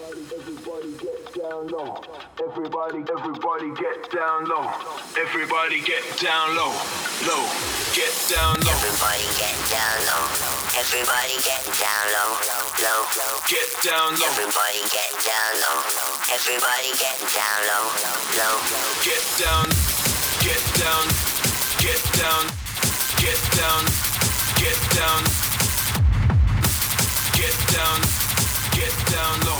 Everybody, everybody get down low. Everybody, everybody get down low. Everybody get down low. Low. Get down low. Everybody get down low. Everybody get down low. Low. Get down low. Everybody get down low. Everybody get down low. Low. Get down. Get down. Get down. Get down. Get down. Get down. Get down low.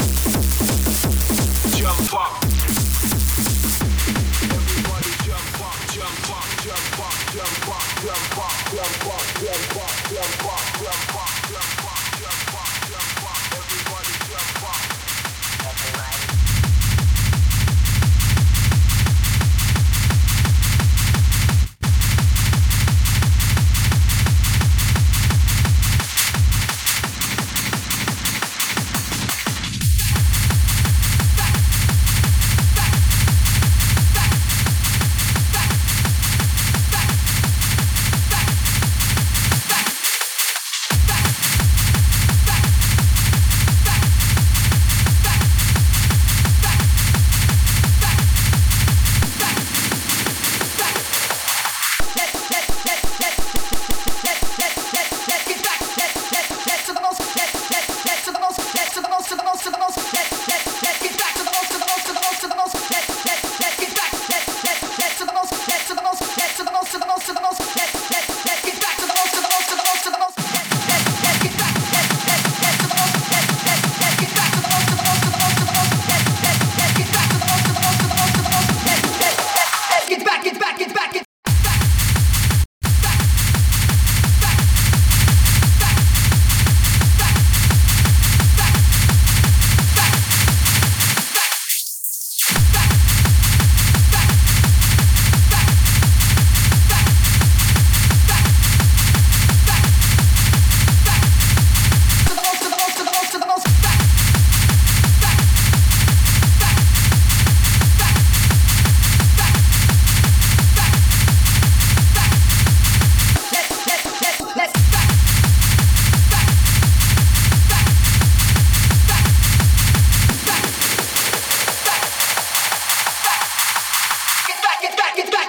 fuck.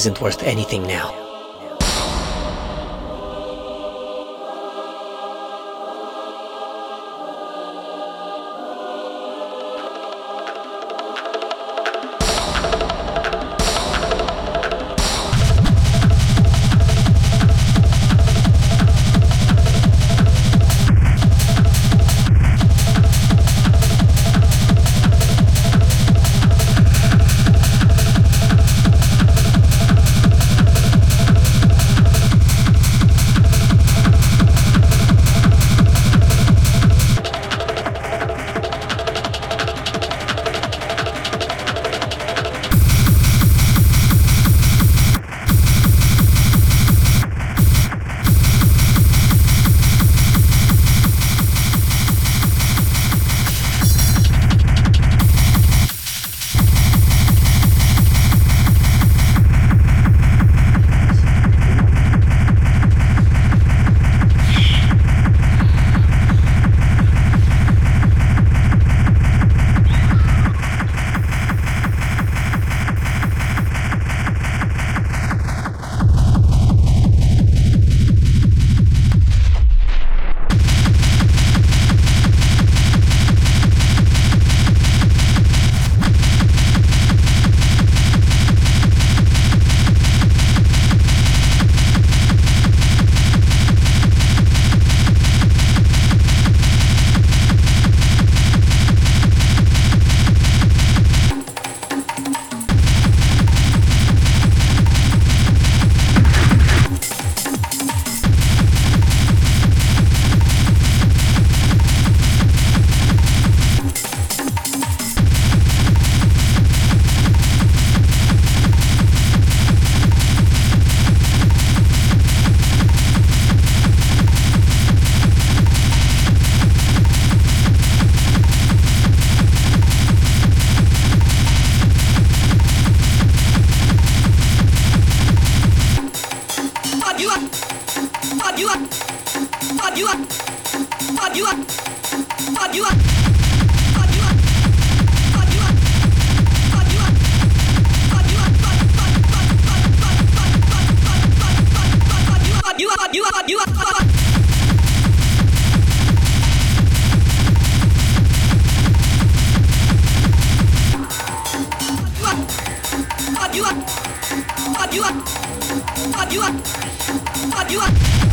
isn't worth anything now. you are, you are.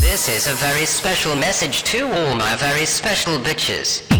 This is a very special message to all my very special bitches.